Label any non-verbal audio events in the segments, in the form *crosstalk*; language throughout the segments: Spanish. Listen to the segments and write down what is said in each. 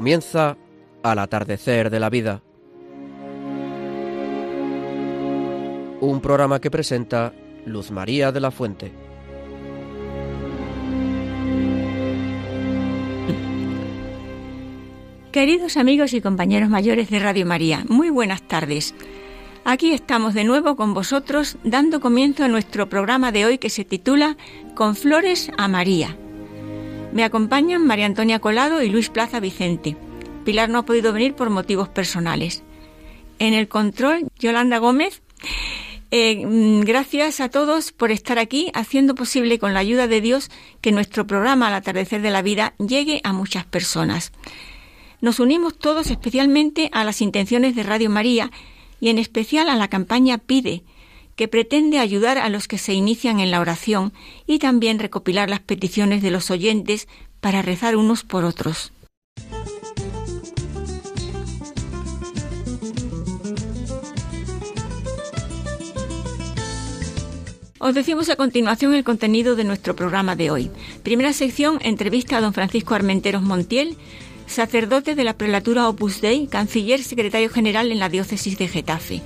Comienza al atardecer de la vida. Un programa que presenta Luz María de la Fuente. Queridos amigos y compañeros mayores de Radio María, muy buenas tardes. Aquí estamos de nuevo con vosotros dando comienzo a nuestro programa de hoy que se titula Con flores a María. Me acompañan María Antonia Colado y Luis Plaza Vicente. Pilar no ha podido venir por motivos personales. En el control, Yolanda Gómez. Eh, mm, gracias a todos por estar aquí, haciendo posible con la ayuda de Dios que nuestro programa Al atardecer de la vida llegue a muchas personas. Nos unimos todos especialmente a las intenciones de Radio María y en especial a la campaña Pide, que pretende ayudar a los que se inician en la oración y también recopilar las peticiones de los oyentes para rezar unos por otros. Os decimos a continuación el contenido de nuestro programa de hoy. Primera sección, entrevista a don Francisco Armenteros Montiel, sacerdote de la prelatura Opus Dei, canciller secretario general en la diócesis de Getafe.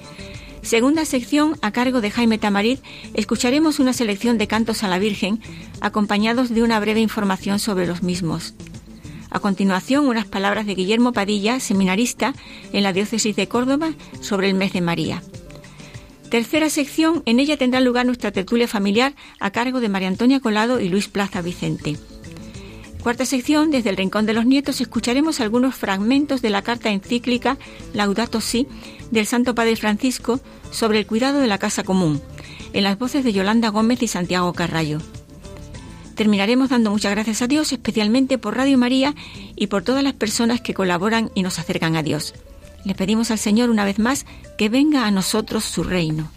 Segunda sección, a cargo de Jaime Tamarit, escucharemos una selección de cantos a la Virgen, acompañados de una breve información sobre los mismos. A continuación, unas palabras de Guillermo Padilla, seminarista en la diócesis de Córdoba, sobre el mes de María. Tercera sección, en ella tendrá lugar nuestra tertulia familiar a cargo de María Antonia Colado y Luis Plaza Vicente. Cuarta sección, desde el Rincón de los Nietos, escucharemos algunos fragmentos de la carta encíclica Laudato Si del Santo Padre Francisco sobre el cuidado de la casa común, en las voces de Yolanda Gómez y Santiago Carrallo. Terminaremos dando muchas gracias a Dios, especialmente por Radio María y por todas las personas que colaboran y nos acercan a Dios. Le pedimos al Señor una vez más que venga a nosotros su reino.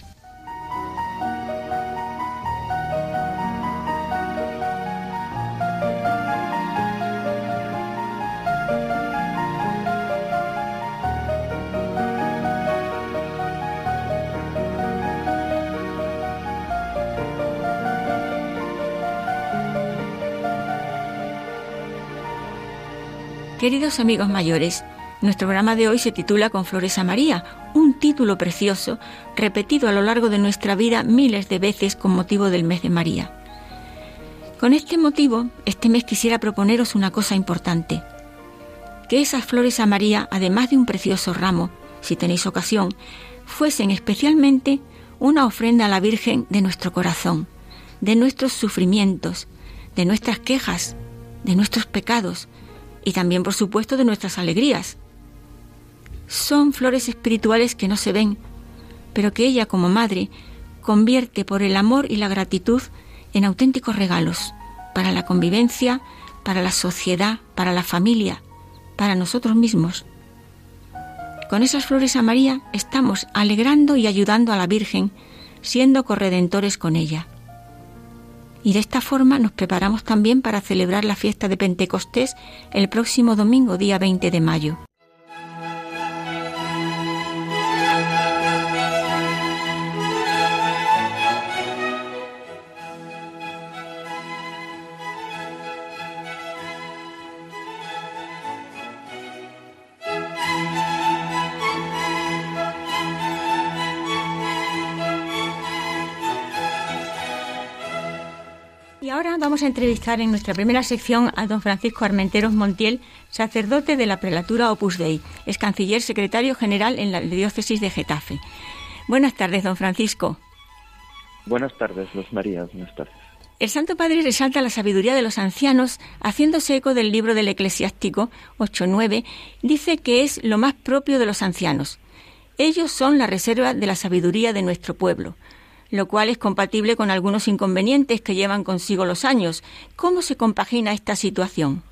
Queridos amigos mayores, nuestro programa de hoy se titula Con Flores a María, un título precioso repetido a lo largo de nuestra vida miles de veces con motivo del mes de María. Con este motivo, este mes quisiera proponeros una cosa importante, que esas flores a María, además de un precioso ramo, si tenéis ocasión, fuesen especialmente una ofrenda a la Virgen de nuestro corazón, de nuestros sufrimientos, de nuestras quejas, de nuestros pecados, y también, por supuesto, de nuestras alegrías. Son flores espirituales que no se ven, pero que ella como madre convierte por el amor y la gratitud en auténticos regalos para la convivencia, para la sociedad, para la familia, para nosotros mismos. Con esas flores a María estamos alegrando y ayudando a la Virgen, siendo corredentores con ella. Y de esta forma nos preparamos también para celebrar la fiesta de Pentecostés el próximo domingo, día 20 de mayo. Vamos a entrevistar en nuestra primera sección a don Francisco Armenteros Montiel, sacerdote de la prelatura Opus Dei, es canciller secretario general en la diócesis de Getafe. Buenas tardes, don Francisco. Buenas tardes, Luz María. Buenas tardes. El Santo Padre resalta la sabiduría de los ancianos, haciéndose eco del libro del Eclesiástico 8.9, dice que es lo más propio de los ancianos. Ellos son la reserva de la sabiduría de nuestro pueblo lo cual es compatible con algunos inconvenientes que llevan consigo los años. ¿Cómo se compagina esta situación?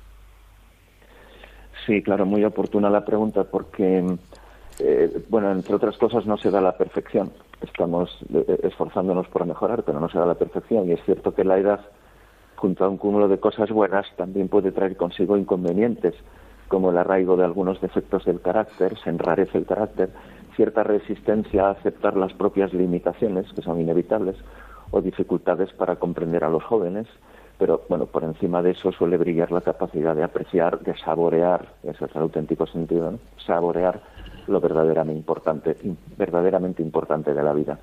Sí, claro, muy oportuna la pregunta porque, eh, bueno, entre otras cosas no se da la perfección. Estamos eh, esforzándonos por mejorar, pero no se da la perfección. Y es cierto que la edad, junto a un cúmulo de cosas buenas, también puede traer consigo inconvenientes, como el arraigo de algunos defectos del carácter, se enrarece el carácter, cierta resistencia a aceptar las propias limitaciones, que son inevitables, o dificultades para comprender a los jóvenes, pero bueno, por encima de eso suele brillar la capacidad de apreciar, de saborear, ese es el auténtico sentido, ¿no? saborear lo verdaderamente importante, verdaderamente importante de la vida.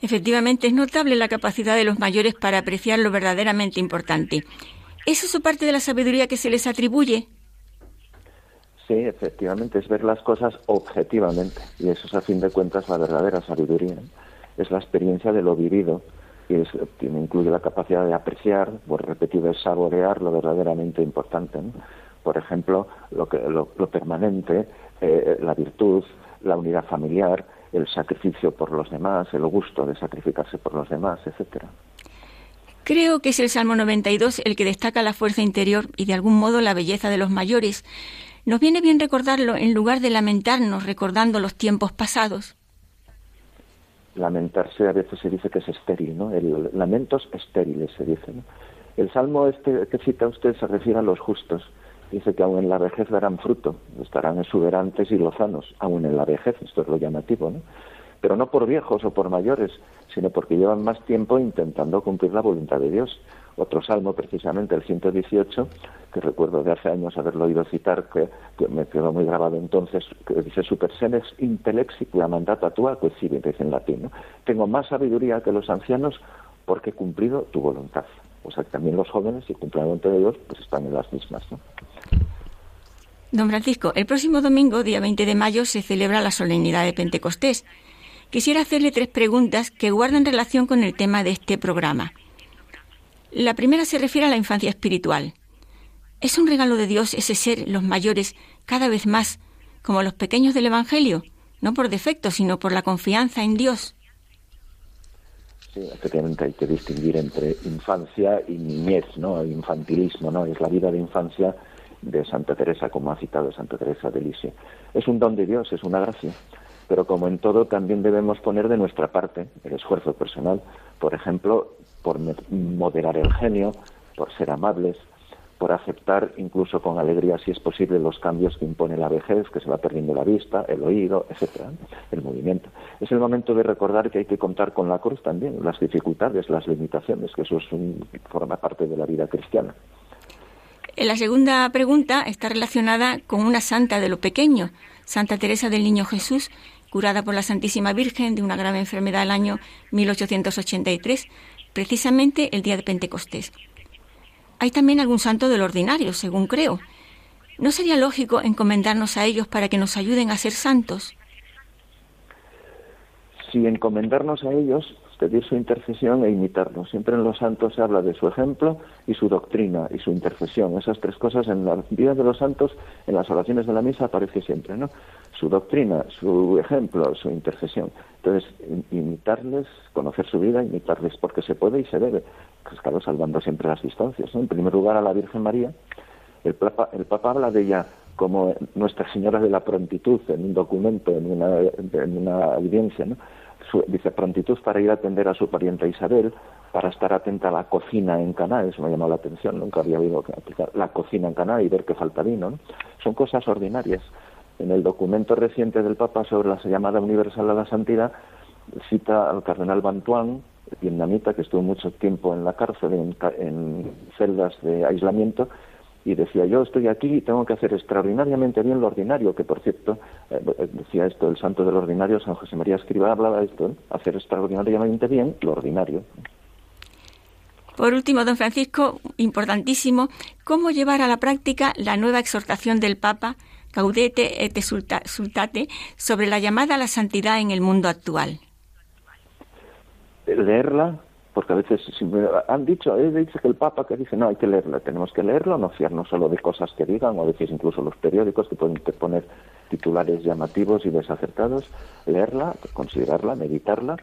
Efectivamente, es notable la capacidad de los mayores para apreciar lo verdaderamente importante. ¿Es eso parte de la sabiduría que se les atribuye? Sí, efectivamente, es ver las cosas objetivamente y eso es a fin de cuentas la verdadera sabiduría. Es la experiencia de lo vivido y es, incluye la capacidad de apreciar, por repetido, es saborear lo verdaderamente importante. Por ejemplo, lo, que, lo, permanente, eh, la virtud, la unidad familiar, el sacrificio por los demás, el gusto de sacrificarse por los demás, etcétera. Creo que es el Salmo 92 el que destaca la fuerza interior y de algún modo la belleza de los mayores, nos viene bien recordarlo en lugar de lamentarnos recordando los tiempos pasados. Lamentarse a veces se dice que es estéril, ¿no? El, lamentos estériles se dice. El salmo este que cita usted se refiere a los justos. Dice que aún en la vejez darán fruto, estarán exuberantes y lozanos, aún en la vejez, esto es lo llamativo, ¿no? Pero no por viejos o por mayores, sino porque llevan más tiempo intentando cumplir la voluntad de Dios otro salmo, precisamente el 118, que recuerdo de hace años haberlo oído citar, que, me quedó muy grabado entonces, que dice, super senes intellexicua mandata tua dice en latín. Tengo más sabiduría que los ancianos porque he cumplido tu voluntad. O sea, que también los jóvenes, si cumplen la voluntad de Dios, pues están en las mismas. ¿no? Don Francisco, el próximo domingo, día 20 de mayo, se celebra la solemnidad de Pentecostés. Quisiera hacerle tres preguntas que guardan relación con el tema de este programa. La primera se refiere a la infancia espiritual. ¿Es un regalo de Dios ese ser, los mayores, cada vez más como los pequeños del Evangelio? No por defecto, sino por la confianza en Dios. Sí, efectivamente hay que distinguir entre infancia y niñez, ¿no? Infantilismo, ¿no? Es la vida de infancia de Santa Teresa, como ha citado Santa Teresa de Lisieux. Es un don de Dios, es una gracia pero como en todo también debemos poner de nuestra parte el esfuerzo personal, por ejemplo, por moderar el genio, por ser amables, por aceptar incluso con alegría, si es posible, los cambios que impone la vejez, que se va perdiendo la vista, el oído, etcétera, el movimiento. Es el momento de recordar que hay que contar con la cruz también, las dificultades, las limitaciones, que eso es forma parte de la vida cristiana. La segunda pregunta está relacionada con una santa de lo pequeño, Santa Teresa del Niño Jesús, curada por la Santísima Virgen de una grave enfermedad el año 1883, precisamente el día de Pentecostés. Hay también algún santo del ordinario, según creo. ¿No sería lógico encomendarnos a ellos para que nos ayuden a ser santos? Si encomendarnos a ellos pedir su intercesión e imitarnos. Siempre en los santos se habla de su ejemplo y su doctrina y su intercesión. Esas tres cosas en la vida de los santos, en las oraciones de la misa aparece siempre, ¿no? Su doctrina, su ejemplo, su intercesión. Entonces, imitarles, conocer su vida, imitarles porque se puede y se debe. Pues claro, salvando siempre las distancias. En primer lugar, a la Virgen María. El Papa, el Papa habla de ella como Nuestra Señora de la Prontitud en un documento, en una, en una evidencia, ¿no? Dice prontitud para ir a atender a su pariente Isabel, para estar atenta a la cocina en Caná, eso me llamó la atención, nunca había oído aplicar la cocina en Caná y ver que falta vino. Son cosas ordinarias. En el documento reciente del Papa sobre la llamada universal a la santidad, cita al cardenal Bantuan, vietnamita, que estuvo mucho tiempo en la cárcel, en, en celdas de aislamiento, y decía yo estoy aquí y tengo que hacer extraordinariamente bien lo ordinario, que por cierto, eh, decía esto el santo del ordinario, San José María Escriba hablaba de esto, ¿eh? hacer extraordinariamente bien lo ordinario. Por último, don Francisco, importantísimo, ¿cómo llevar a la práctica la nueva exhortación del Papa, Caudete et Sultate, sobre la llamada a la santidad en el mundo actual? Leerla, porque a veces han dicho, he dicho que el Papa que dice, no, hay que leerla, tenemos que leerlo, no fiarnos solo de cosas que digan, o a veces incluso los periódicos que pueden poner titulares llamativos y desacertados, leerla, considerarla, meditarla,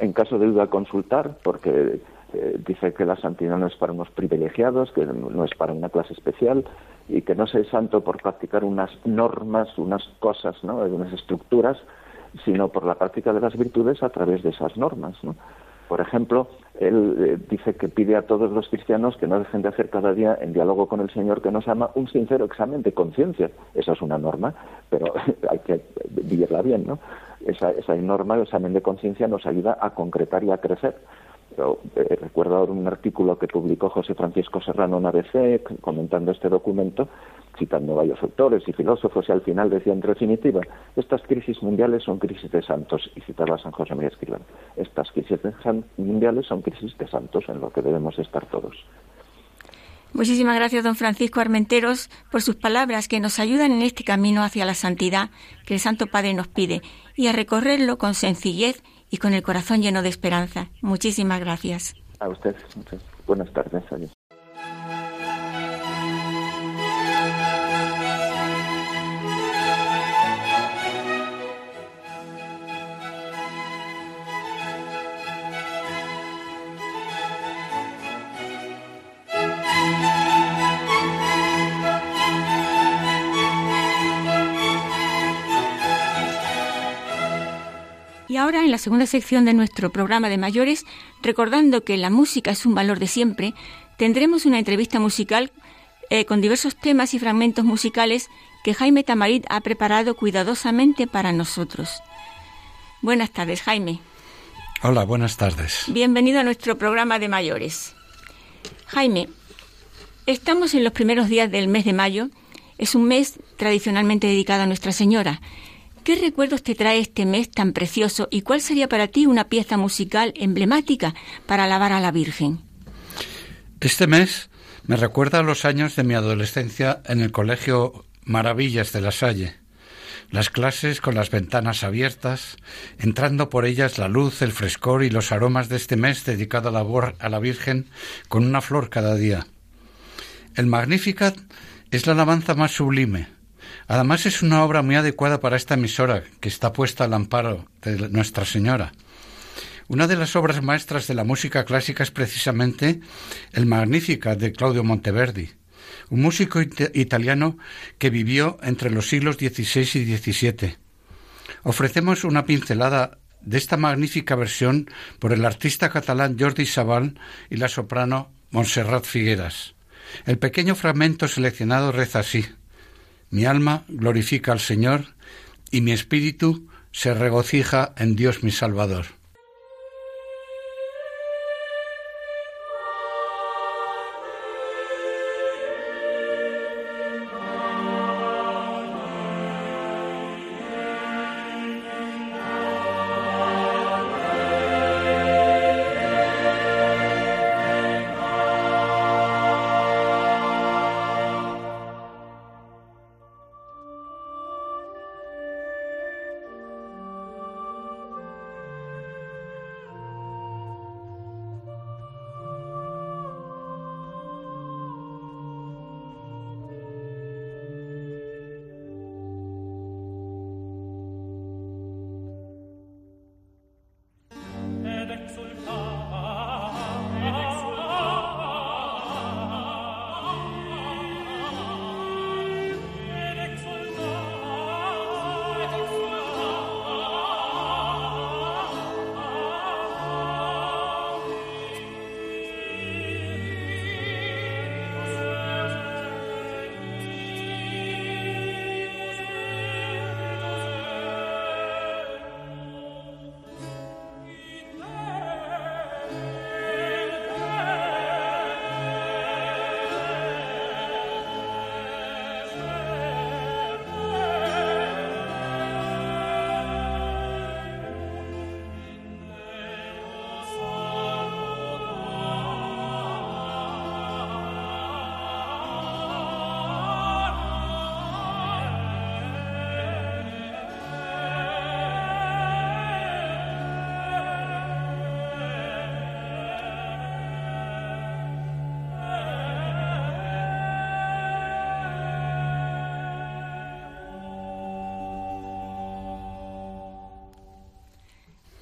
en caso de duda consultar, porque eh, dice que la santidad no es para unos privilegiados, que no es para una clase especial, y que no se santo por practicar unas normas, unas cosas, ¿no? unas estructuras, sino por la práctica de las virtudes a través de esas normas. ¿no? Por ejemplo, él eh, dice que pide a todos los cristianos que no dejen de hacer cada día, en diálogo con el Señor que nos ama, un sincero examen de conciencia. Esa es una norma, pero *laughs* hay que vivirla bien, ¿no? Esa, esa norma, el examen de conciencia, nos ayuda a concretar y a crecer. Eh, recuerdo un artículo que publicó José Francisco Serrano en ABC comentando este documento, citando varios autores y filósofos, y al final decía en definitiva, estas crisis mundiales son crisis de santos, y citaba a San José María Escribano. Estas crisis mundiales son crisis de santos en lo que debemos estar todos. Muchísimas gracias, don Francisco Armenteros, por sus palabras que nos ayudan en este camino hacia la santidad que el Santo Padre nos pide y a recorrerlo con sencillez y con el corazón lleno de esperanza. Muchísimas gracias. A usted. Buenas tardes. Adiós. Y ahora, en la segunda sección de nuestro programa de mayores, recordando que la música es un valor de siempre, tendremos una entrevista musical eh, con diversos temas y fragmentos musicales que Jaime Tamarit ha preparado cuidadosamente para nosotros. Buenas tardes, Jaime. Hola, buenas tardes. Bienvenido a nuestro programa de mayores. Jaime, estamos en los primeros días del mes de mayo. Es un mes tradicionalmente dedicado a Nuestra Señora ¿Qué recuerdos te trae este mes tan precioso y cuál sería para ti una pieza musical emblemática para alabar a la Virgen? Este mes me recuerda a los años de mi adolescencia en el colegio Maravillas de la Salle. Las clases con las ventanas abiertas, entrando por ellas la luz, el frescor y los aromas de este mes dedicado a la, a la Virgen con una flor cada día. El Magnificat es la alabanza más sublime, Además es una obra muy adecuada para esta emisora, que está puesta al amparo de Nuestra Señora. Una de las obras maestras de la música clásica es precisamente el Magnífica de Claudio Monteverdi, un músico italiano que vivió entre los siglos XVI y XVII. Ofrecemos una pincelada de esta magnífica versión por el artista catalán Jordi Sabal y la soprano Montserrat Figueras. El pequeño fragmento seleccionado reza así. Mi alma glorifica al Señor y mi espíritu se regocija en Dios mi Salvador.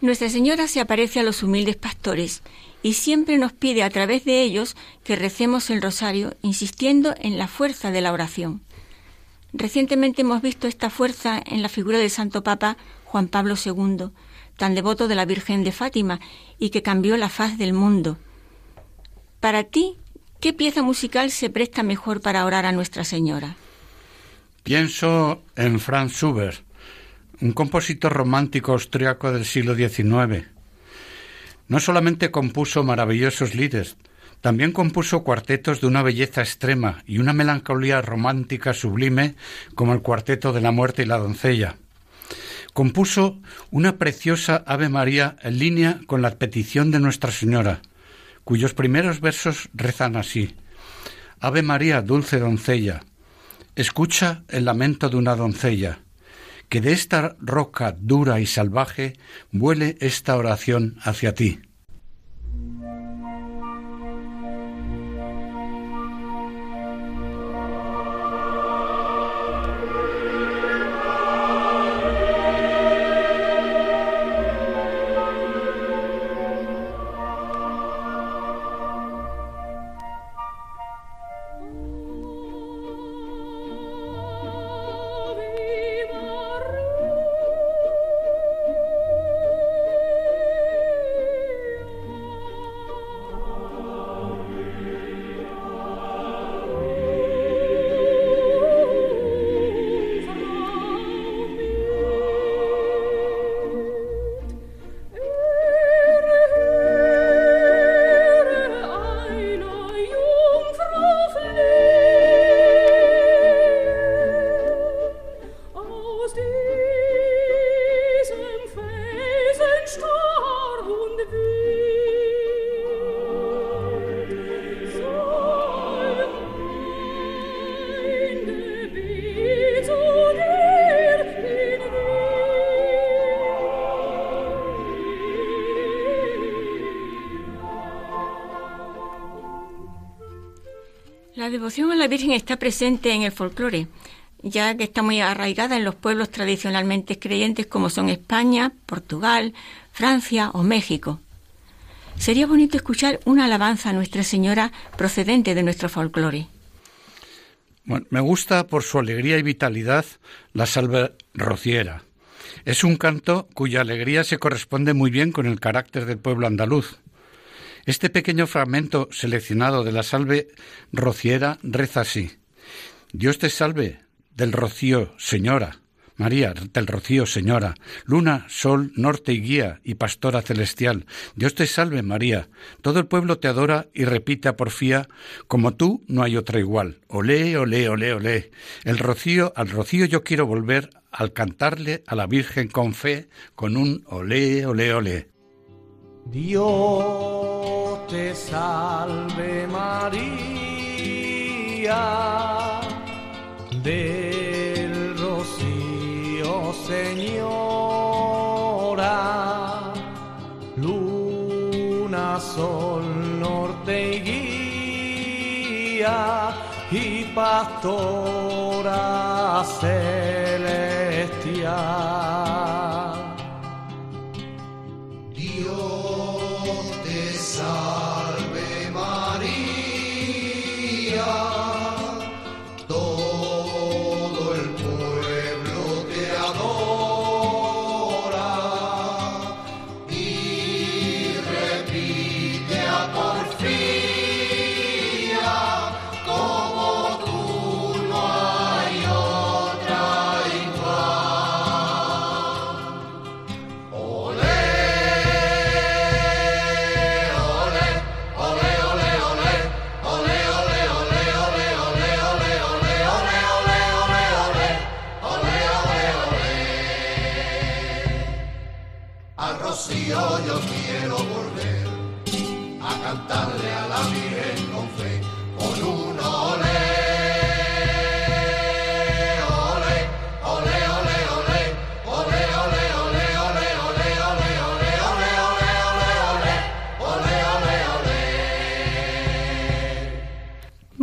Nuestra Señora se aparece a los humildes pastores y siempre nos pide a través de ellos que recemos el rosario, insistiendo en la fuerza de la oración. Recientemente hemos visto esta fuerza en la figura del Santo Papa Juan Pablo II, tan devoto de la Virgen de Fátima y que cambió la faz del mundo. Para ti, ¿qué pieza musical se presta mejor para orar a Nuestra Señora? Pienso en Franz Schubert un compositor romántico austriaco del siglo XIX. No solamente compuso maravillosos líderes, también compuso cuartetos de una belleza extrema y una melancolía romántica sublime como el Cuarteto de la Muerte y la Doncella. Compuso una preciosa Ave María en línea con la petición de Nuestra Señora, cuyos primeros versos rezan así. Ave María, dulce doncella, escucha el lamento de una doncella, que de esta roca dura y salvaje vuele esta oración hacia ti. La devoción a la Virgen está presente en el folclore, ya que está muy arraigada en los pueblos tradicionalmente creyentes como son España, Portugal, Francia o México. Sería bonito escuchar una alabanza a Nuestra Señora procedente de nuestro folclore. me gusta por su alegría y vitalidad la salve rociera. Es un canto cuya alegría se corresponde muy bien con el carácter del pueblo andaluz. Este pequeño fragmento seleccionado de la salve rociera reza así. Dios te salve del rocío, señora. María del rocío, señora, luna, sol, norte y guía y pastora celestial. Dios te salve, María. Todo el pueblo te adora y repite a porfía, como tú no hay otra igual. Olé, olé, olé, olé. El rocío, al rocío yo quiero volver al cantarle a la Virgen con fe, con un olé, olé, olé. Dios te salve María, del rocío Señora, luna, sol, norte y guía y pastora celestial.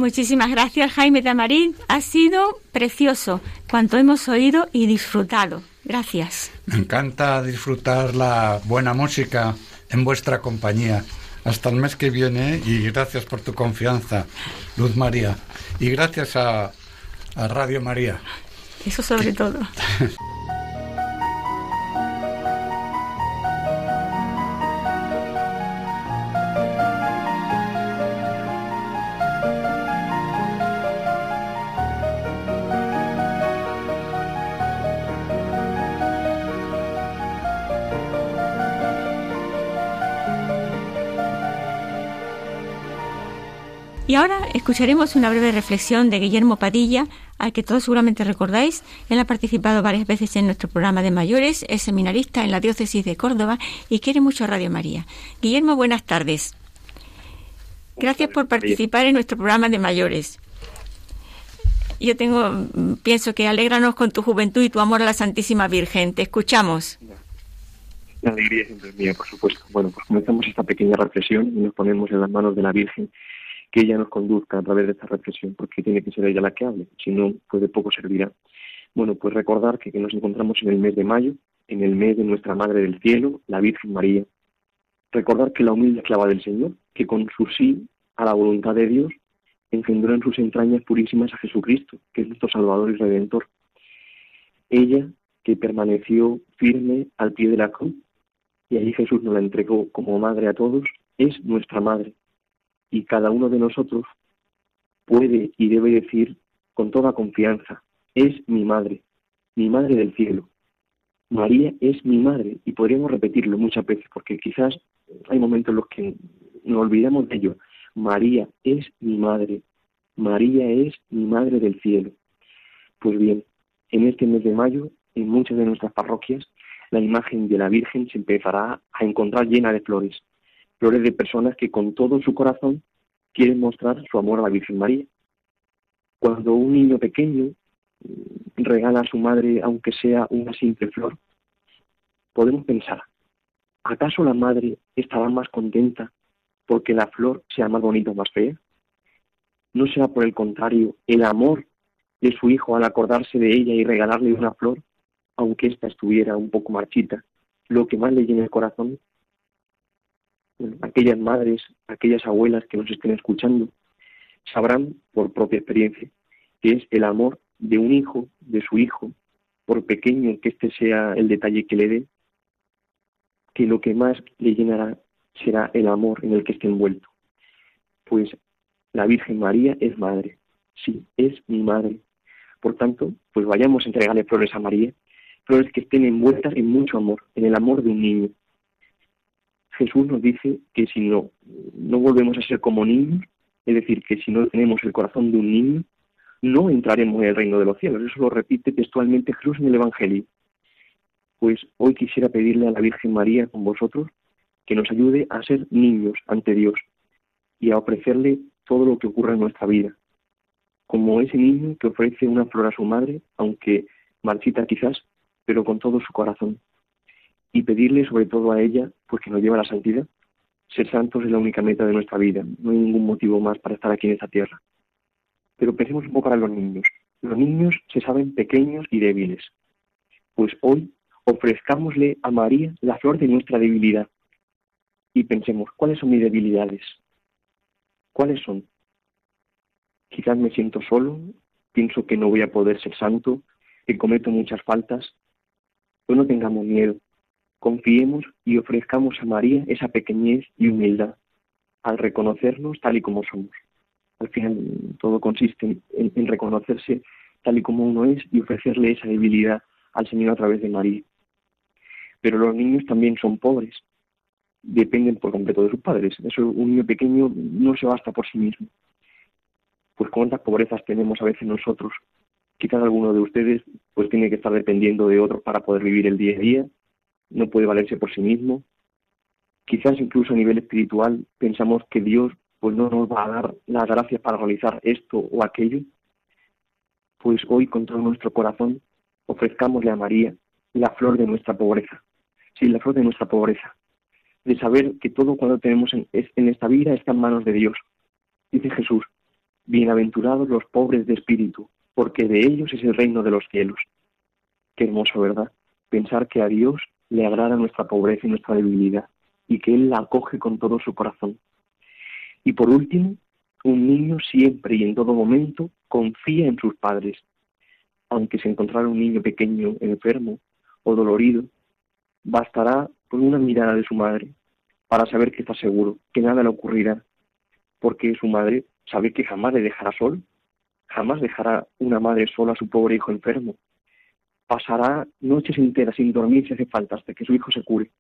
Muchísimas gracias, Jaime Tamarín. Ha sido precioso cuanto hemos oído y disfrutado. Gracias. Me encanta disfrutar la buena música en vuestra compañía. Hasta el mes que viene y gracias por tu confianza, Luz María. Y gracias a, a Radio María. Eso sobre todo. *laughs* escucharemos una breve reflexión de Guillermo Padilla, al que todos seguramente recordáis. Él ha participado varias veces en nuestro programa de mayores, es seminarista en la diócesis de Córdoba y quiere mucho a Radio María. Guillermo, buenas tardes. Gracias por participar en nuestro programa de mayores. Yo tengo, pienso que alégranos con tu juventud y tu amor a la Santísima Virgen. Te escuchamos. La alegría siempre es mía, por supuesto. Bueno, pues comenzamos esta pequeña reflexión y nos ponemos en las manos de la Virgen que ella nos conduzca a través de esta reflexión, porque tiene que ser ella la que hable, si no, pues de poco servirá. Bueno, pues recordar que, nos encontramos en el mes de mayo, en el mes de nuestra Madre del Cielo, la Virgen María. Recordar que la humilde esclava del Señor, que con su sí a la voluntad de Dios, engendró en sus entrañas purísimas a Jesucristo, que es nuestro Salvador y Redentor. Ella, que permaneció firme al pie de la cruz, y ahí Jesús nos la entregó como madre a todos, es nuestra madre, y cada uno de nosotros puede y debe decir con toda confianza, es mi madre, mi madre del cielo. María es mi madre y podríamos repetirlo muchas veces porque quizás hay momentos en los que nos olvidamos de ello. María es mi madre, María es mi madre del cielo. Pues bien, en este mes de mayo, en muchas de nuestras parroquias, la imagen de la Virgen se empezará a encontrar llena de flores flores de personas que con todo su corazón quieren mostrar su amor a la Virgen María. Cuando un niño pequeño mm, regala a su madre, aunque sea una simple flor, podemos pensar, ¿acaso la madre estará más contenta porque la flor sea más bonita o más fea? ¿No será por el contrario el amor de su hijo al acordarse de ella y regalarle una flor, aunque ésta estuviera un poco marchita, lo que más le llena el corazón? Aquellas madres, aquellas abuelas que nos estén escuchando, sabrán por propia experiencia que es el amor de un hijo, de su hijo, por pequeño que este sea el detalle que le dé, que lo que más le llenará será el amor en el que esté envuelto. Pues la Virgen María es madre, sí, es mi madre. Por tanto, pues vayamos a entregarle flores a María, flores que estén envueltas en mucho amor, en el amor de un niño, Jesús nos dice que si no, no volvemos a ser como niños, es decir, que si no tenemos el corazón de un niño, no entraremos en el reino de los cielos. Eso lo repite textualmente Jesús en el Evangelio. Pues hoy quisiera pedirle a la Virgen María con vosotros que nos ayude a ser niños ante Dios y a ofrecerle todo lo que ocurra en nuestra vida. Como ese niño que ofrece una flor a su madre, aunque marchita quizás, pero con todo su corazón y pedirle sobre todo a ella, pues que nos lleva a la santidad. Ser santos es la única meta de nuestra vida, no hay ningún motivo más para estar aquí en esta tierra. Pero pensemos un poco para los niños. Los niños se saben pequeños y débiles. Pues hoy ofrezcámosle a María la flor de nuestra debilidad. Y pensemos, ¿cuáles son mis debilidades? ¿Cuáles son? Quizás me siento solo, pienso que no voy a poder ser santo, que cometo muchas faltas. Pues no tengamos miedo confiemos y ofrezcamos a María esa pequeñez y humildad al reconocernos tal y como somos. Al final todo consiste en, reconocerse tal y como uno es y ofrecerle esa debilidad al Señor a través de María. Pero los niños también son pobres, dependen por completo de sus padres. Eso, un niño pequeño no se basta por sí mismo. Pues cuántas pobrezas tenemos a veces nosotros. Quizás alguno de ustedes pues tiene que estar dependiendo de otros para poder vivir el día a día no puede valerse por sí mismo. Quizás incluso a nivel espiritual pensamos que Dios pues no nos va a dar las gracias para realizar esto o aquello. Pues hoy con todo nuestro corazón ofrezcámosle a María la flor de nuestra pobreza. Sí, la flor de nuestra pobreza. De saber que todo cuando tenemos en, en esta vida está en manos de Dios. Dice Jesús, bienaventurados los pobres de espíritu, porque de ellos es el reino de los cielos. Qué hermoso, ¿verdad? Pensar que a Dios le agrada nuestra pobreza y nuestra debilidad y que Él la acoge con todo su corazón. Y por último, un niño siempre y en todo momento confía en sus padres. Aunque se encontrara un niño pequeño, enfermo o dolorido, bastará con una mirada de su madre para saber que está seguro, que nada le ocurrirá, porque su madre sabe que jamás le dejará sol, jamás dejará una madre sola a su pobre hijo enfermo, pasará noches enteras sin dormir si hace falta hasta que su hijo se cure.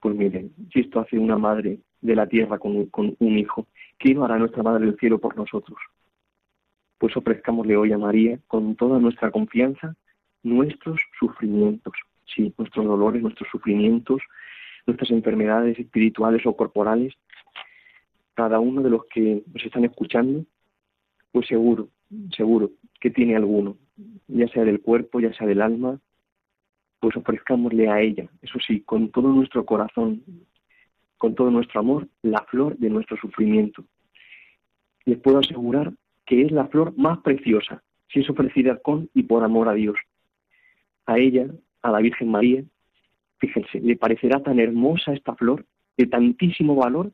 Pues miren, si esto hace una madre de la tierra con, un hijo. ¿Qué no hará nuestra Madre del Cielo por nosotros? Pues ofrezcámosle hoy a María con toda nuestra confianza nuestros sufrimientos, sí, nuestros dolores, nuestros sufrimientos, nuestras enfermedades espirituales o corporales. Cada uno de los que nos están escuchando, pues seguro, seguro que tiene alguno, ya sea del cuerpo, ya sea del alma, pues ofrezcámosle a ella, eso sí, con todo nuestro corazón, con todo nuestro amor, la flor de nuestro sufrimiento. Les puedo asegurar que es la flor más preciosa, si es ofrecida con y por amor a Dios. A ella, a la Virgen María, fíjense, le parecerá tan hermosa esta flor, de tantísimo valor,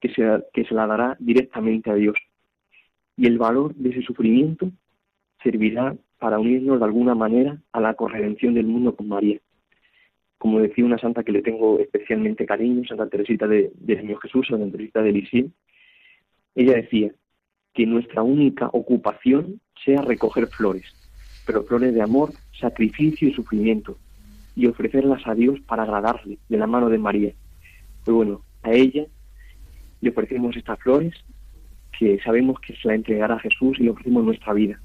que se, que se la dará directamente a Dios. Y el valor de ese sufrimiento servirá para unirnos de alguna manera a la corredención del mundo con María. Como decía una santa que le tengo especialmente cariño, Santa Teresita de, de Jesús, Santa Teresita de Lisieux, ella decía que nuestra única ocupación sea recoger flores, pero flores de amor, sacrificio y sufrimiento, y ofrecerlas a Dios para agradarle de la mano de María. Pues bueno, a ella le ofrecemos estas flores que sabemos que se la entregará a Jesús y le ofrecemos nuestra vida.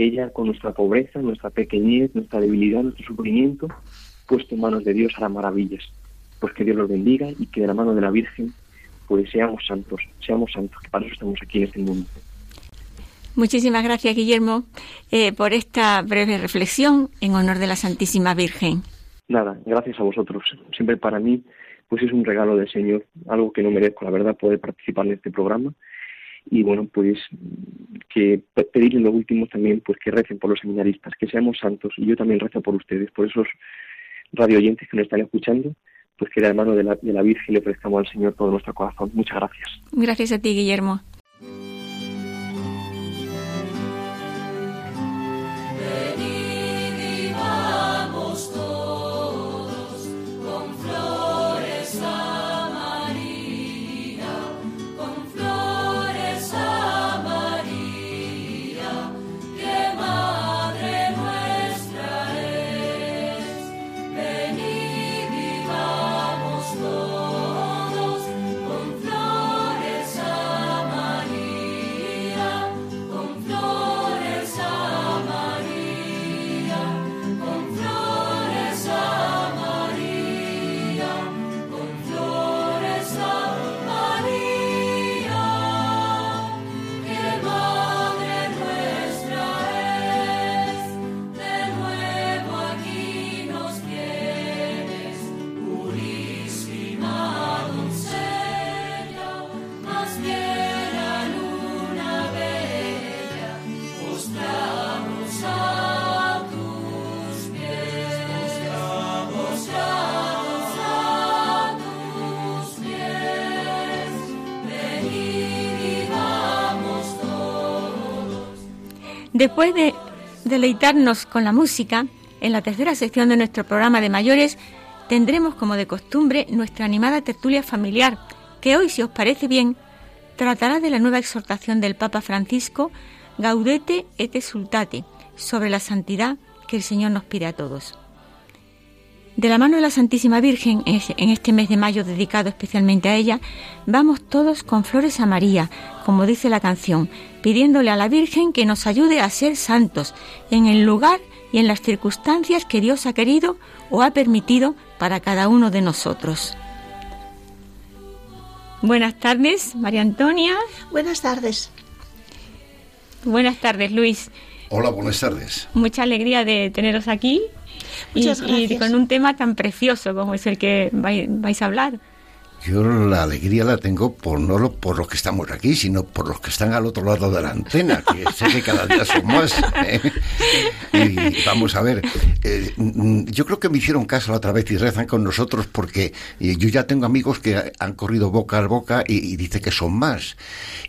Ella, con nuestra pobreza, nuestra pequeñez, nuestra debilidad, nuestro sufrimiento, puesto en manos de Dios hará maravillas. Pues que Dios los bendiga y que de la mano de la Virgen, pues seamos santos, seamos santos, que para eso estamos aquí en este mundo. Muchísimas gracias, Guillermo, eh, por esta breve reflexión en honor de la Santísima Virgen. Nada, gracias a vosotros. Siempre para mí, pues es un regalo del Señor, algo que no merezco, la verdad, poder participar en este programa. Y bueno, pues que pedirle lo último también, pues que recen por los seminaristas, que seamos santos. Y yo también rezo por ustedes, por esos radio oyentes que nos están escuchando, pues que de la mano de la, de la Virgen le ofrezcamos al Señor todo nuestro corazón. Muchas gracias. Gracias a ti, Guillermo. Después de deleitarnos con la música, en la tercera sección de nuestro programa de mayores tendremos como de costumbre nuestra animada tertulia familiar, que hoy, si os parece bien, tratará de la nueva exhortación del Papa Francisco, Gaudete et Exultate, sobre la santidad que el Señor nos pide a todos. De la mano de la Santísima Virgen, en este mes de mayo dedicado especialmente a ella, vamos todos con flores a María, como dice la canción, pidiéndole a la Virgen que nos ayude a ser santos en el lugar y en las circunstancias que Dios ha querido o ha permitido para cada uno de nosotros. Buenas tardes, María Antonia. Buenas tardes. Buenas tardes, Luis. Hola, buenas tardes. Mucha alegría de teneros aquí y, y, con un tema tan precioso como es el que vais, vais, a hablar. Yo la alegría la tengo por no por los que estamos aquí, sino por los que están al otro lado de la antena, que *laughs* sé que cada día son más. ¿eh? Y vamos a ver, eh, yo creo que me hicieron caso la otra vez y rezan con nosotros porque yo ya tengo amigos que han corrido boca a boca y, y dice que son más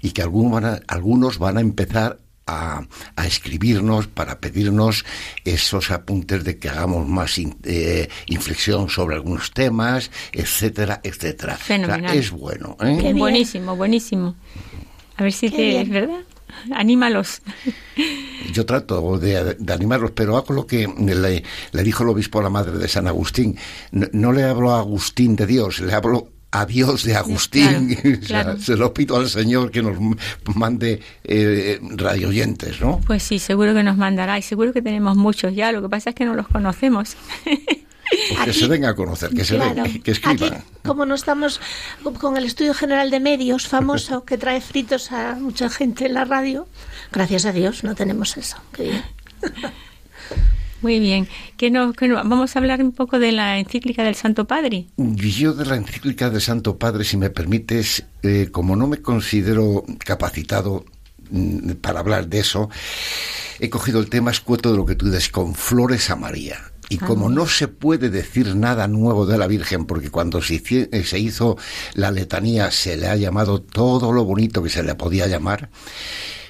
y que algunos van a, algunos van a empezar a, a, escribirnos para pedirnos esos apuntes de que hagamos más in, eh, inflexión sobre algunos temas, etcétera, etcétera. Fenomenal. O sea, es bueno. ¿eh? Qué buenísimo, buenísimo. A ver si Qué te bien. es verdad. Anímalos. Yo trato de, de, animarlos, pero hago lo que le, le, dijo el obispo a la madre de San Agustín. No, no le hablo a Agustín de Dios, le hablo adiós de Agustín. *laughs* se lo pido al Señor que nos mande eh, radioyentes, ¿no? Pues sí, seguro que nos mandará y seguro que tenemos muchos ya. Lo que pasa es que no los conocemos. Pues que se den a conocer, que se den, que escriban. como no estamos con el Estudio General de Medios, famoso, que trae fritos a mucha gente en la radio, gracias a Dios no tenemos eso. Muy bien. ¿Qué no, vamos a hablar un poco de la encíclica del Santo Padre. Yo de la encíclica del Santo Padre, si me permites, eh, como no me considero capacitado mm, para hablar de eso, he cogido el tema escueto de lo que tú dices, con flores a María. Y ah. como no se puede decir nada nuevo de la Virgen, porque cuando se, eh, se hizo la letanía se le ha llamado todo lo bonito que se le podía llamar,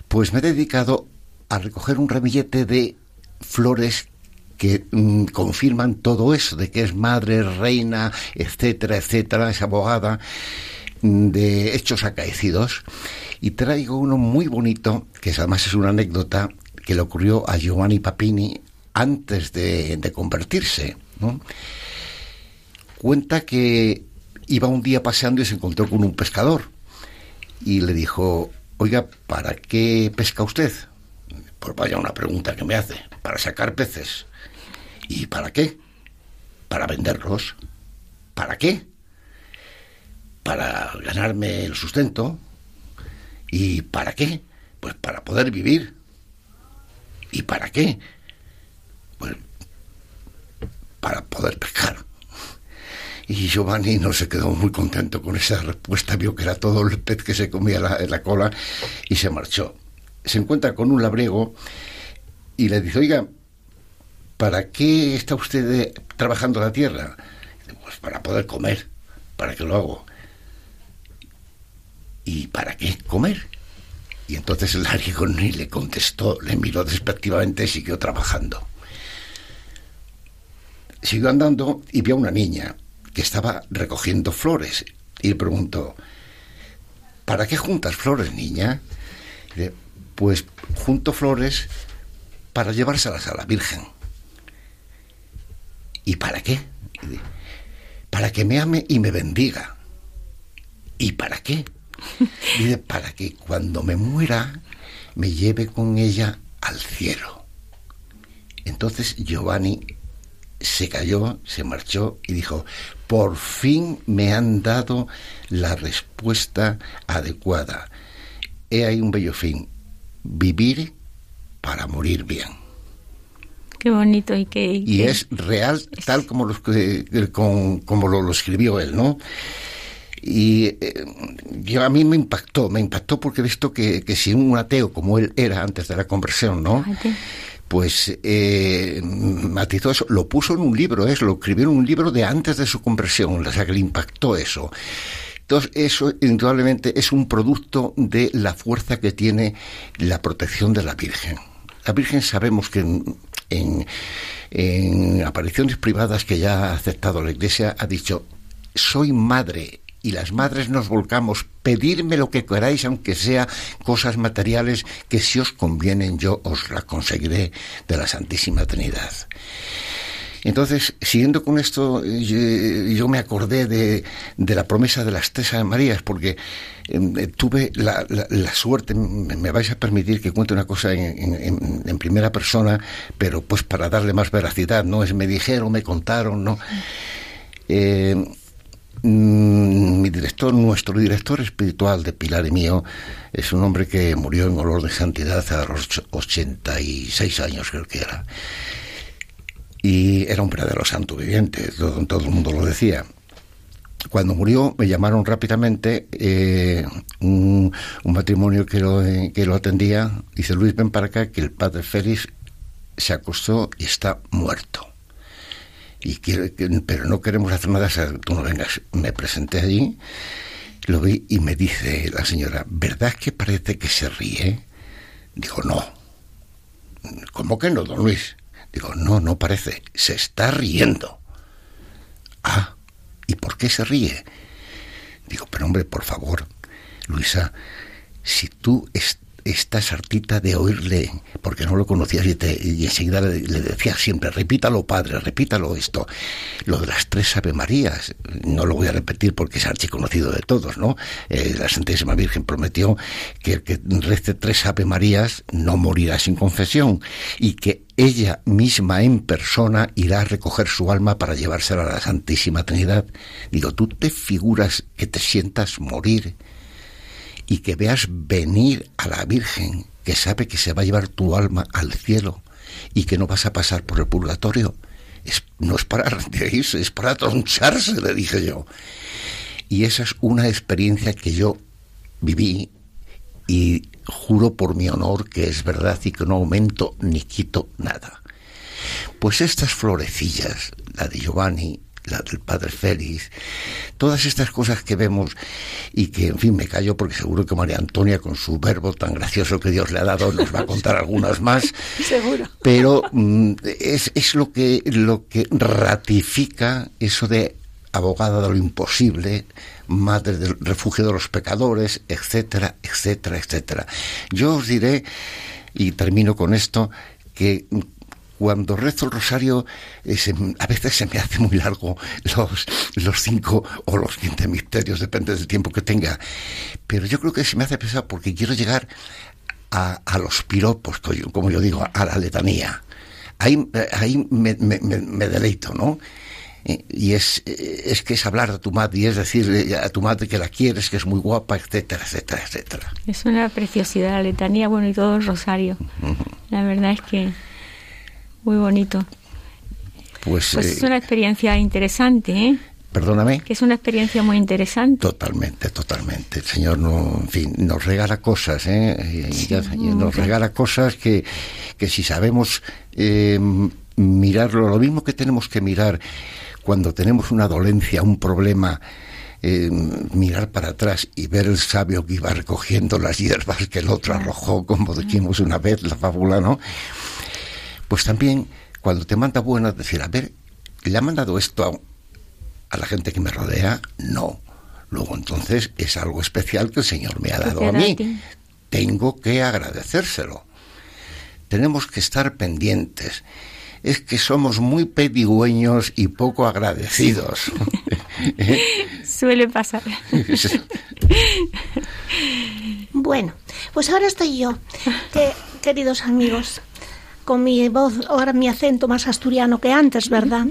pues me he dedicado a recoger un ramillete de flores que mm, confirman todo eso, de que es madre, reina, etcétera, etcétera, es abogada mm, de hechos acaecidos. Y traigo uno muy bonito, que además es una anécdota que le ocurrió a Giovanni Papini antes de, convertirse. Cuenta que iba un día paseando y se encontró con un pescador y le dijo, oiga, ¿para qué pesca usted? Pues vaya una pregunta que me hace, para sacar peces. ¿Y para qué? Para venderlos. ¿Para qué? Para ganarme el sustento. ¿Y para qué? Pues para poder vivir. ¿Y para qué? Pues para poder pescar. Y Giovanni no se quedó muy contento con esa respuesta, vio que era todo el pez que se comía la, la cola y se marchó. Se encuentra con un labrego y le dice, oiga, ¿para qué está usted eh, trabajando la tierra? Pues para poder comer, ¿para qué lo hago? ¿Y para qué comer? Y entonces el ni le contestó, le miró despectivamente y siguió trabajando. Siguió andando y vio a una niña que estaba recogiendo flores y le preguntó, ¿para qué juntas flores, niña? pues junto flores para llevárselas a la Virgen. ¿Y para qué? Para que me ame y me bendiga. ¿Y para qué? *laughs* Dice, para que cuando me muera me lleve con ella al cielo. Entonces Giovanni se cayó, se marchó y dijo, por fin me han dado la respuesta adecuada. He ahí un bello fin, vivir para morir bien. Qué bonito y que... Y, es real tal como, lo, como lo, escribió él, ¿no? Y eh, yo, a mí me impactó, me impactó porque he visto que, que, si un ateo como él era antes de la conversión, ¿no? Pues eh, matizó eso, lo puso en un libro, es, lo escribió en un libro de antes de su conversión, o sea que le impactó eso. Entonces, eso indudablemente es un producto de la fuerza que tiene la protección de la Virgen. La Virgen sabemos que en, apariciones privadas que ya ha aceptado la Iglesia, ha dicho, soy madre y las madres nos volcamos, pedirme lo que queráis, aunque sea cosas materiales, que si os convienen yo os la conseguiré de la Santísima Trinidad. Entonces, siguiendo con esto, yo, me acordé de, la promesa de las tres Marías, porque em, eh, tuve la, suerte, me vais a permitir que cuente una cosa en, primera persona, pero pues para darle más veracidad, no es me dijeron, me contaron, no. Eh, mm, mi director, nuestro director espiritual de Pilar y mío, es un hombre que murió en olor de santidad a los 86 años, creo que era y era un verdadero santo viviente, todo, todo el mundo lo decía. Cuando murió me llamaron rápidamente eh, un, matrimonio que lo, que lo atendía, dice Luis, ven para acá que el padre Félix se acostó y está muerto. Y pero no queremos hacer nada, tú no vengas. Me presenté allí, lo vi y me dice la señora, ¿verdad que parece que se ríe? Digo, no. ¿Cómo que no, don Luis? Digo, no, no parece, se está riendo. Ah, ¿y por qué se ríe? Digo, pero hombre, por favor, Luisa, si tú esta sartita de oírle, porque no lo conocías y, te, enseguida le, le decías siempre, repítalo padre, repítalo esto, lo de las tres Ave Marías, no lo voy a repetir porque es archiconocido de todos, ¿no? Eh, la Santísima Virgen prometió que el que rece tres Ave Marías no morirá sin confesión y que ella misma en persona irá a recoger su alma para llevársela a la Santísima Trinidad. Digo, ¿tú te figuras que te sientas morir? Y que veas venir a la Virgen que sabe que se va a llevar tu alma al cielo y que no vas a pasar por el purgatorio. Es, no es para *laughs* reírse, es para troncharse, le dije yo. Y esa es una experiencia que yo viví y juro por mi honor que es verdad y que no aumento ni quito nada. Pues estas florecillas, la de Giovanni, la del padre Félix, todas estas cosas que vemos y que, en fin, me callo porque seguro que María Antonia, con su verbo tan gracioso que Dios le ha dado, nos va a contar algunas más. *laughs* Seguro. Pero mm, es, es lo, que, lo que ratifica eso de abogada de lo imposible, madre del refugio de los pecadores, etcétera, etcétera, etcétera. Yo os diré, y termino con esto, que cuando rezo el rosario, eh, se- a veces se me hace muy largo los, los cinco o los quince misterios, depende del tiempo que tenga. Pero yo creo que se me hace pesado porque quiero llegar a, a los piropos, como yo digo, a la letanía. Ahí, eh, ahí me, me- me- me deleito, ¿no? Eh, Y es, eh, es que es hablar a tu madre y es decirle a tu madre que la quieres, que es muy guapa, etcétera, etcétera, etcétera. Es una preciosidad la letanía, bueno, y todo el rosario. La verdad es que muy bonito. Pues, Pues eh, es una experiencia interesante, ¿eh? perdóname. Que es una experiencia muy interesante. Totalmente, totalmente. El Señor no, en fin, nos regala cosas, ¿eh? Ya- nos regala cosas que, que si sabemos eh, mirarlo, lo mismo que tenemos que mirar cuando tenemos una dolencia, un problema, eh, mirar para atrás y ver el sabio que iba recogiendo las hierbas que el otro arrojó, como dijimos una vez, la fábula, ¿no? Pues también cuando te manda buenas, decir, a ver, ¿le ha mandado esto a, a la gente que me rodea? No. Luego entonces es algo especial que el Señor me ha dado a mí. a. Tengo que agradecérselo. Tenemos que estar pendientes. Es que somos muy pedigüeños y poco agradecidos. *laughs* Suele pasar. *laughs* Bueno, pues ahora estoy yo, que, queridos amigos, con mi voz, ahora mi acento más asturiano que antes, ¿verdad?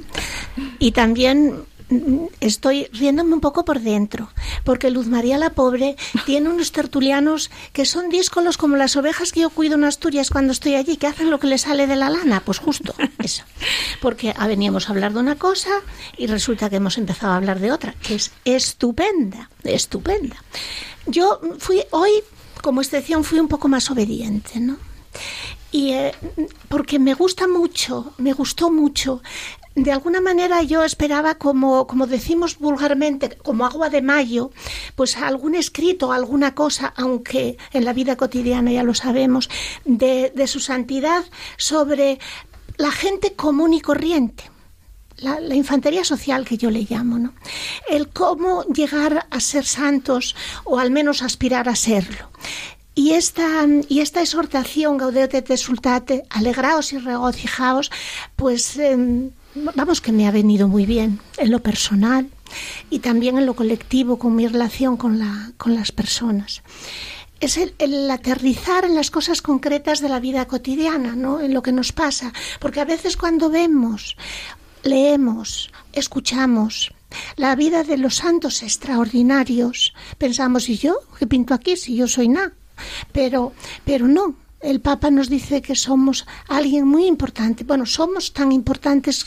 Y también mm, estoy riéndome un poco por dentro, porque Luz María la Pobre *laughs* tiene unos tertulianos que son díscolos como las ovejas que yo cuido en Asturias cuando estoy allí, que hacen lo que les sale de la lana, pues justo eso. *laughs* Porque veníamos a hablar de una cosa y resulta que hemos empezado a hablar de otra, que es estupenda, estupenda. Yo fui hoy, como excepción, fui un poco más obediente, ¿no? Y eh, porque me gusta mucho, me gustó mucho. De alguna manera yo esperaba, como, como decimos vulgarmente, como agua de mayo, pues algún escrito, alguna cosa, aunque en la vida cotidiana ya lo sabemos, de, de su santidad sobre la gente común y corriente la, la infantería social que yo le llamo, ¿no? El cómo llegar a ser santos o al menos aspirar a serlo. Y esta, y esta exhortación, Gaudete te sultate, alegraos y regocijaos, pues eh, vamos que me ha venido muy bien en lo personal y también en lo colectivo con mi relación con, la, con las personas es el, el, aterrizar en las cosas concretas de la vida cotidiana, ¿no? en lo que nos pasa. Porque a veces cuando vemos, leemos, escuchamos la vida de los santos extraordinarios, pensamos, ¿y yo? ¿Qué pinto aquí si yo soy nada? Pero, pero no. El Papa nos dice que somos alguien muy importante. Bueno, somos tan importantes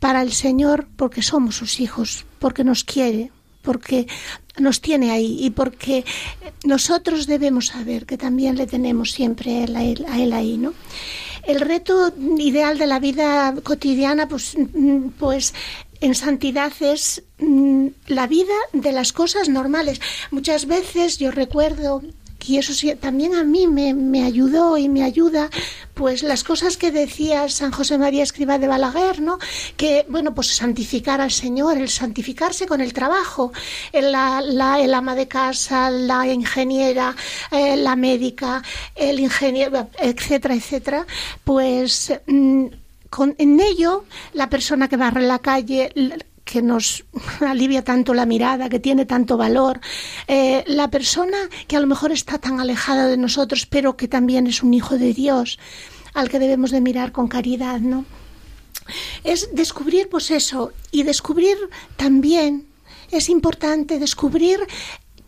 para el Señor porque somos sus hijos, porque nos quiere, porque nos tiene ahí y porque nosotros debemos saber que también le tenemos siempre a él, ahí, ¿no? El reto ideal de la vida cotidiana, pues, pues en santidad es mm, la vida de las cosas normales. Muchas veces yo recuerdo y eso sí, también a mí me, me ayudó y me ayuda pues las cosas que decía San José María Escriba de Balaguer, ¿no? Que, bueno, pues santificar al Señor, el santificarse con el trabajo, el, la, el ama de casa, la ingeniera, eh, la médica, el ingeniero, etcétera, etcétera, pues mm, con, en ello la persona que barre la calle que nos *laughs* alivia tanto la mirada, que tiene tanto valor, eh, la persona que a lo mejor está tan alejada de nosotros, pero que también es un hijo de Dios, al que debemos de mirar con caridad, ¿no? Es descubrir, pues eso, y descubrir también, es importante descubrir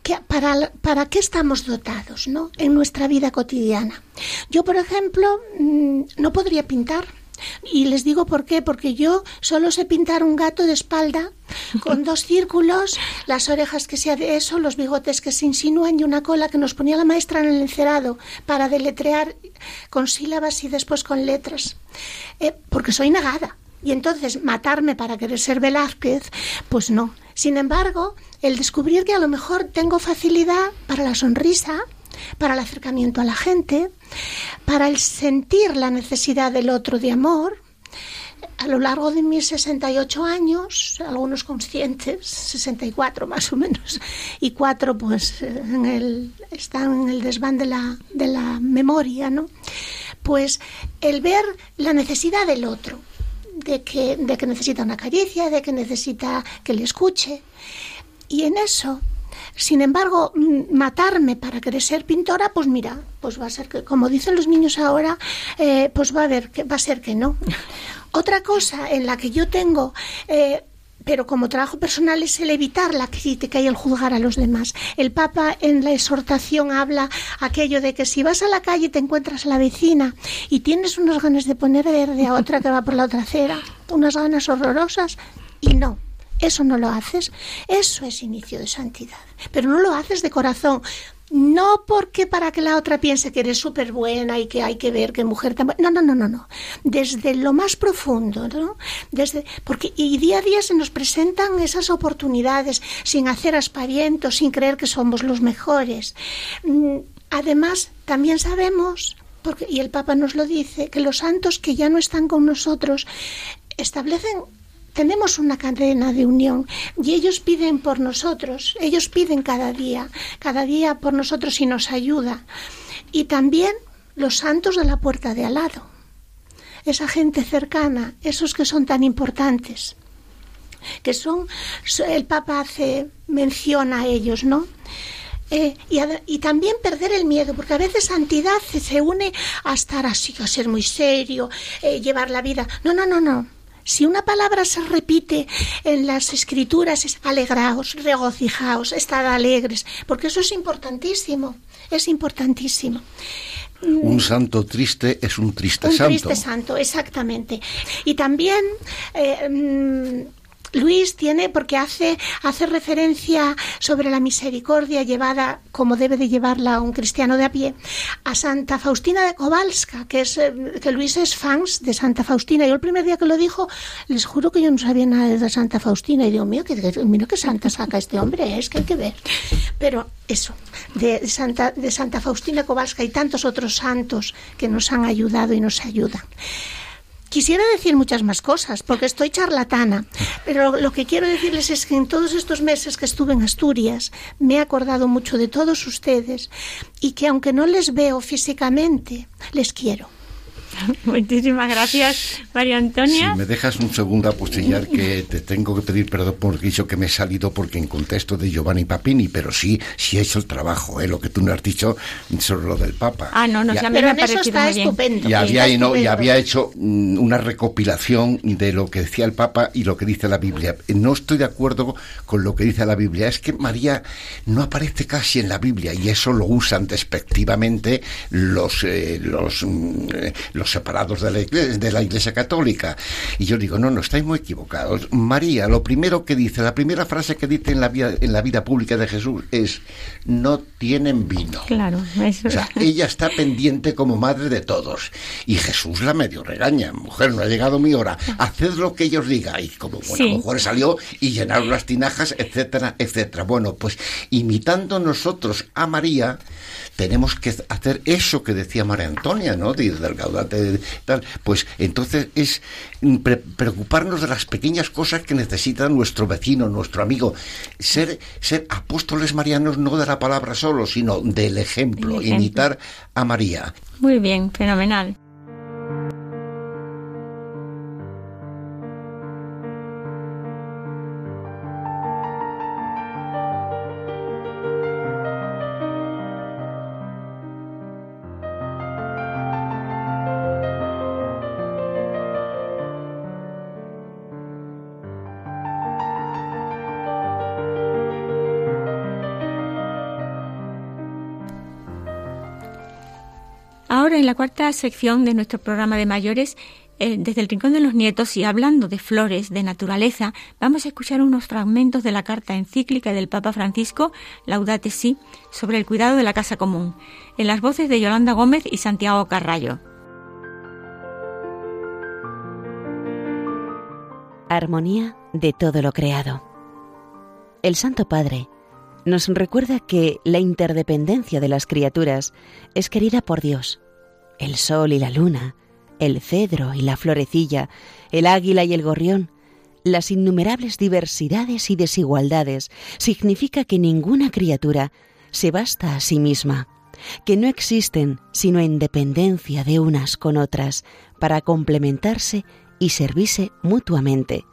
que para, para qué estamos dotados, ¿no? En nuestra vida cotidiana. Yo, por ejemplo, mm, no podría pintar y les digo por qué, porque yo solo sé pintar un gato de espalda con dos *laughs* círculos, las orejas que sea de eso, los bigotes que se insinúan y una cola que nos ponía la maestra en el encerado para deletrear con sílabas y después con letras. Eh, porque soy negada. Y entonces matarme para querer ser Velázquez, pues no. Sin embargo, el descubrir que a lo mejor tengo facilidad para la sonrisa, para el acercamiento a la gente, para el sentir la necesidad del otro de amor. A lo largo de mis 68 años, algunos conscientes, 64 más o menos, y cuatro pues están en el desván de la, memoria, ¿no? Pues el ver la necesidad del otro, de que necesita una caricia, de que necesita que le escuche. Y en eso sin embargo, mm, matarme para querer ser pintora, pues mira, pues va a ser que, como dicen los niños ahora, eh, pues va a ver que va a ser que no. *laughs* Otra cosa en la que yo tengo eh, pero como trabajo personal es el evitar la crítica y el juzgar a los demás. El Papa en la exhortación habla aquello de que si vas a la calle y te encuentras a la vecina y tienes unas ganas de poner verde a otra que va por la otra acera, unas ganas horrorosas, y no, eso no lo haces, eso es inicio de santidad. Pero no lo haces de corazón. No porque para que la otra piense que eres súper buena y que hay que ver qué mujer tan No, no, no, no, no. Desde lo más profundo, ¿no? Desde, porque y día a día se nos presentan esas oportunidades sin hacer aspavientos, sin creer que somos los mejores. Mm, además, también sabemos, porque, y el Papa nos lo dice, que los santos que ya no están con nosotros establecen tenemos una cadena de unión y ellos piden por nosotros, ellos piden cada día, cada día por nosotros y nos ayuda. Y también los santos de la puerta de al lado, esa gente cercana, esos que son tan importantes, que son, el Papa hace mención a ellos, ¿no? Eh, y, también perder el miedo, porque a veces santidad se, une a estar así, a ser muy serio, eh, llevar la vida. No, no, no, no. Si una palabra se repite en las escrituras es alegraos, regocijaos, estad alegres, porque eso es importantísimo, es importantísimo. Un santo triste es un triste un santo. Un triste santo, exactamente. Y también eh, mm, Luis tiene, porque hace, hace referencia sobre la misericordia llevada, como debe de llevarla un cristiano de a pie, a Santa Faustina de Kowalska, que, es, eh, que Luis es fans de Santa Faustina. Yo el primer día que lo dijo, les juro que yo no sabía nada de Santa Faustina. Y digo, mío, que, mira qué santa saca este hombre, es que hay que ver. Pero eso, de Santa, de Santa Faustina Kowalska y tantos otros santos que nos han ayudado y nos ayudan. Quisiera decir muchas más cosas, porque estoy charlatana, pero lo que quiero decirles es que en todos estos meses que estuve en Asturias me he acordado mucho de todos ustedes y que aunque no les veo físicamente, les quiero. *laughs* Muchísimas gracias, María Antonia. Si me dejas un segundo apostillar que te tengo que pedir perdón por dicho que me he salido porque en contexto de Giovanni Papini, pero sí, sí he hecho el trabajo, ¿eh? lo que tú me has dicho sobre lo del Papa. Ah, no, no, ya, me ha parecido muy estupendo. Y había, y, no, y había hecho mm, una recopilación de lo que decía el Papa y lo que dice la Biblia. No estoy de acuerdo con lo que dice la Biblia. Es que María no aparece casi en la Biblia y eso lo usan despectivamente los, eh, los, mm, los separados de la, iglesia, de la Iglesia Católica. Y yo digo, no, no, estáis muy equivocados. María, lo primero que dice, la primera frase que dice en la vida, en la vida pública de Jesús es, no tienen vino. Claro, eso O sea, ella está pendiente como madre de todos. Y Jesús la medio regaña, mujer, no ha llegado mi hora, haced lo que ellos diga. Y como bueno, Sí. mejor salió y llenaron las tinajas, etcétera, etcétera. Bueno, pues imitando nosotros a María, tenemos que hacer eso que decía María Antonia, ¿no? De- del tal. Pues entonces es mm, pre- preocuparnos de las pequeñas cosas que necesita nuestro vecino, nuestro amigo. Ser, ser apóstoles marianos no de la palabra solo, sino del ejemplo, ejemplo. imitar a María. Muy bien, fenomenal. En la cuarta sección de nuestro programa de mayores, eh, desde el Rincón de los Nietos y hablando de flores, de naturaleza, vamos a escuchar unos fragmentos de la carta encíclica del Papa Francisco, Laudate Si, sobre el cuidado de la casa común, en las voces de Yolanda Gómez y Santiago Carrallo. Armonía de todo lo creado. El Santo Padre nos recuerda que la interdependencia de las criaturas es querida por Dios. El sol y la luna, el cedro y la florecilla, el águila y el gorrión, las innumerables diversidades y desigualdades significa que ninguna criatura se basta a sí misma, que no existen sino en dependencia de unas con otras para complementarse y servirse mutuamente,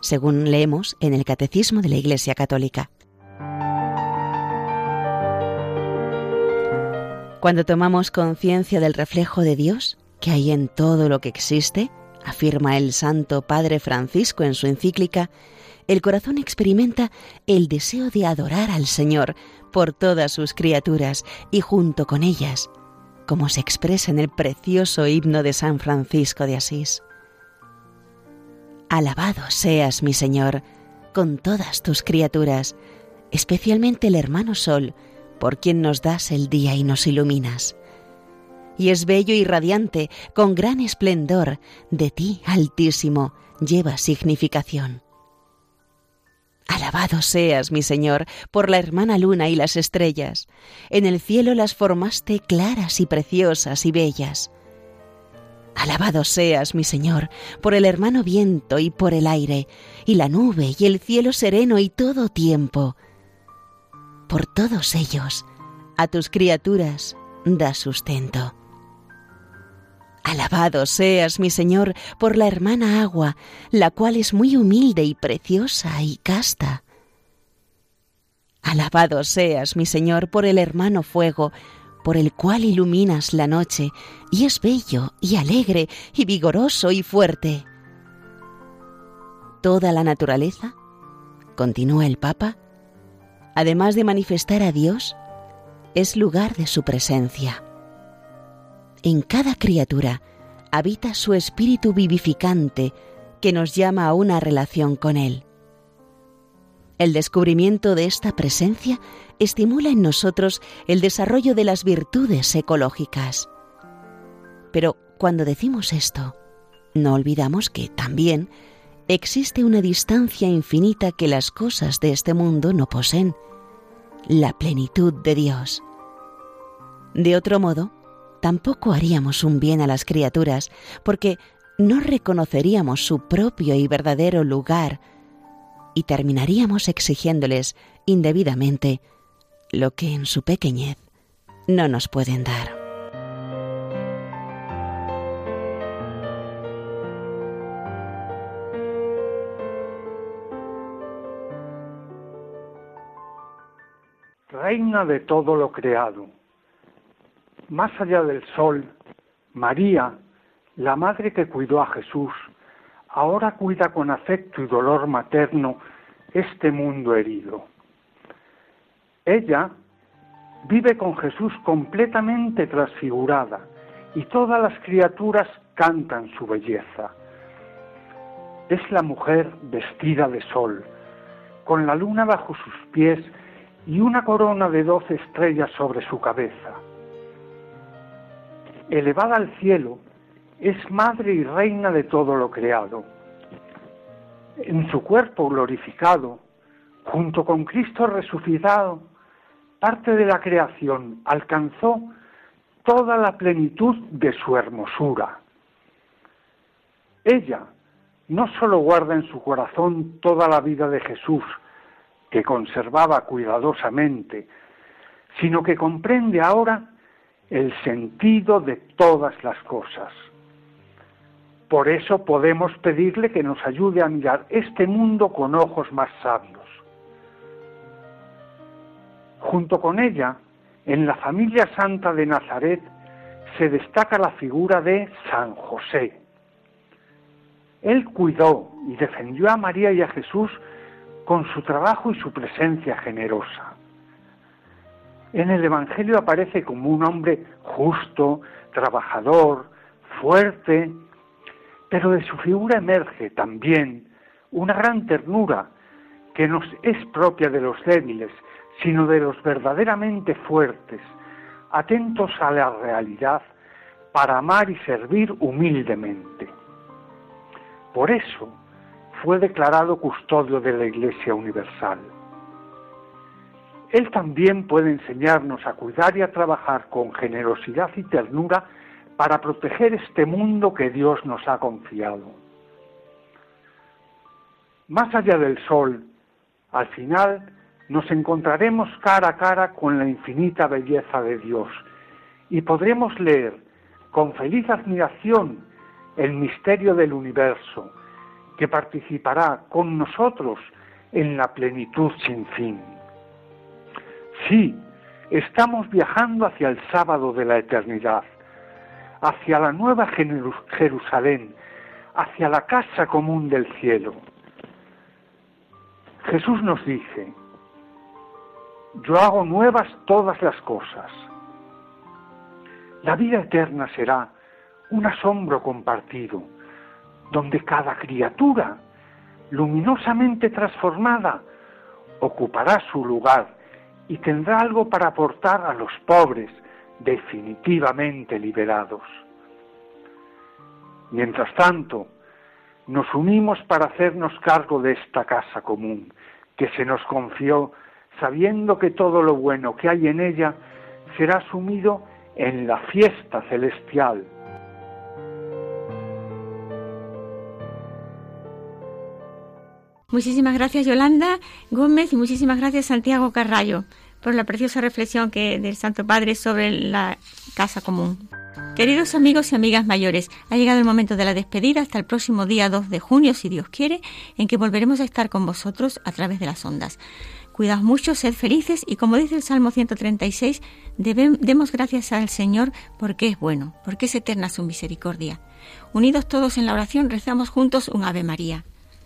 según leemos en el Catecismo de la Iglesia Católica. Cuando tomamos conciencia del reflejo de Dios que hay en todo lo que existe, afirma el Santo Padre Francisco en su encíclica, el corazón experimenta el deseo de adorar al Señor por todas sus criaturas y junto con ellas, como se expresa en el precioso himno de San Francisco de Asís. Alabado seas, mi Señor, con todas tus criaturas, especialmente el hermano Sol, por quien nos das el día y nos iluminas. Y es bello y radiante, con gran esplendor, de ti, Altísimo, lleva significación. Alabado seas, mi Señor, por la hermana luna y las estrellas. En el cielo las formaste claras y preciosas y bellas. Alabado seas, mi Señor, por el hermano viento y por el aire, y la nube y el cielo sereno y todo tiempo. Por todos ellos, a tus criaturas da sustento. Alabado seas, mi Señor, por la hermana agua, la cual es muy humilde y preciosa y casta. Alabado seas, mi Señor, por el hermano fuego, por el cual iluminas la noche, y es bello y alegre y vigoroso y fuerte. Toda la naturaleza, continúa el Papa, además de manifestar a Dios, es lugar de su presencia. En cada criatura habita su espíritu vivificante que nos llama a una relación con Él. El descubrimiento de esta presencia estimula en nosotros el desarrollo de las virtudes ecológicas. Pero cuando decimos esto, no olvidamos que también existe una distancia infinita que las cosas de este mundo no poseen, la plenitud de Dios. De otro modo, tampoco haríamos un bien a las criaturas, porque no reconoceríamos su propio y verdadero lugar y terminaríamos exigiéndoles indebidamente lo que en su pequeñez no nos pueden dar. Reina de todo lo creado. Más allá del sol, María, la madre que cuidó a Jesús, ahora cuida con afecto y dolor materno este mundo herido. Ella vive con Jesús completamente transfigurada y todas las criaturas cantan su belleza. Es la mujer vestida de sol, con la luna bajo sus pies y una corona de doce estrellas sobre su cabeza. Elevada al cielo, es madre y reina de todo lo creado. En su cuerpo glorificado, junto con Cristo resucitado, parte de la creación alcanzó toda la plenitud de su hermosura. Ella no sólo guarda en su corazón toda la vida de Jesús, que conservaba cuidadosamente, sino que comprende ahora el sentido de todas las cosas. Por eso podemos pedirle que nos ayude a mirar este mundo con ojos más sabios. Junto con ella, en la familia santa de Nazaret, se destaca la figura de San José. Él cuidó y defendió a María y a Jesús con su trabajo y su presencia generosa. En el Evangelio aparece como un hombre justo, trabajador, fuerte, pero de su figura emerge también una gran ternura que no es propia de los débiles, sino de los verdaderamente fuertes, atentos a la realidad para amar y servir humildemente. Por eso fue declarado custodio de la Iglesia Universal. Él también puede enseñarnos a cuidar y a trabajar con generosidad y ternura para proteger este mundo que Dios nos ha confiado. Más allá del sol, al final nos encontraremos cara a cara con la infinita belleza de Dios y podremos leer con feliz admiración el misterio del universo, que participará con nosotros en la plenitud sin fin. Sí, estamos viajando hacia el sábado de la eternidad, hacia la nueva Jerusalén, hacia la casa común del cielo. Jesús nos dice, yo hago nuevas todas las cosas. La vida eterna será un asombro compartido, donde cada criatura, luminosamente transformada, ocupará su lugar y tendrá algo para aportar a los pobres definitivamente liberados. Mientras tanto, nos unimos para hacernos cargo de esta casa común que se nos confió, sabiendo que todo lo bueno que hay en ella será sumido en la fiesta celestial Muchísimas gracias Yolanda Gómez y muchísimas gracias Santiago Carrallo por la preciosa reflexión que del Santo Padre sobre la casa común. Queridos amigos y amigas mayores, ha llegado el momento de la despedida hasta el próximo día 2 de junio, si Dios quiere, en que volveremos a estar con vosotros a través de las ondas. Cuidaos mucho, sed felices y como dice el Salmo 136, demos gracias al Señor porque es bueno, porque es eterna su misericordia. Unidos todos en la oración, rezamos juntos un Ave María.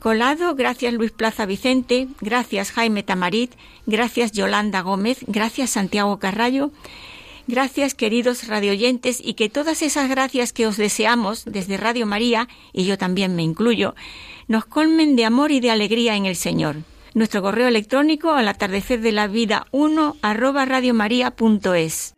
Colado, gracias Luis Plaza Vicente, gracias Jaime Tamarit, gracias Yolanda Gómez, gracias Santiago Carrallo, gracias queridos radioyentes y que todas esas gracias que os deseamos desde Radio María, y yo también me incluyo, nos colmen de amor y de alegría en el Señor. Nuestro correo electrónico al atardecer de la vida 1 arroba radiomaria.es.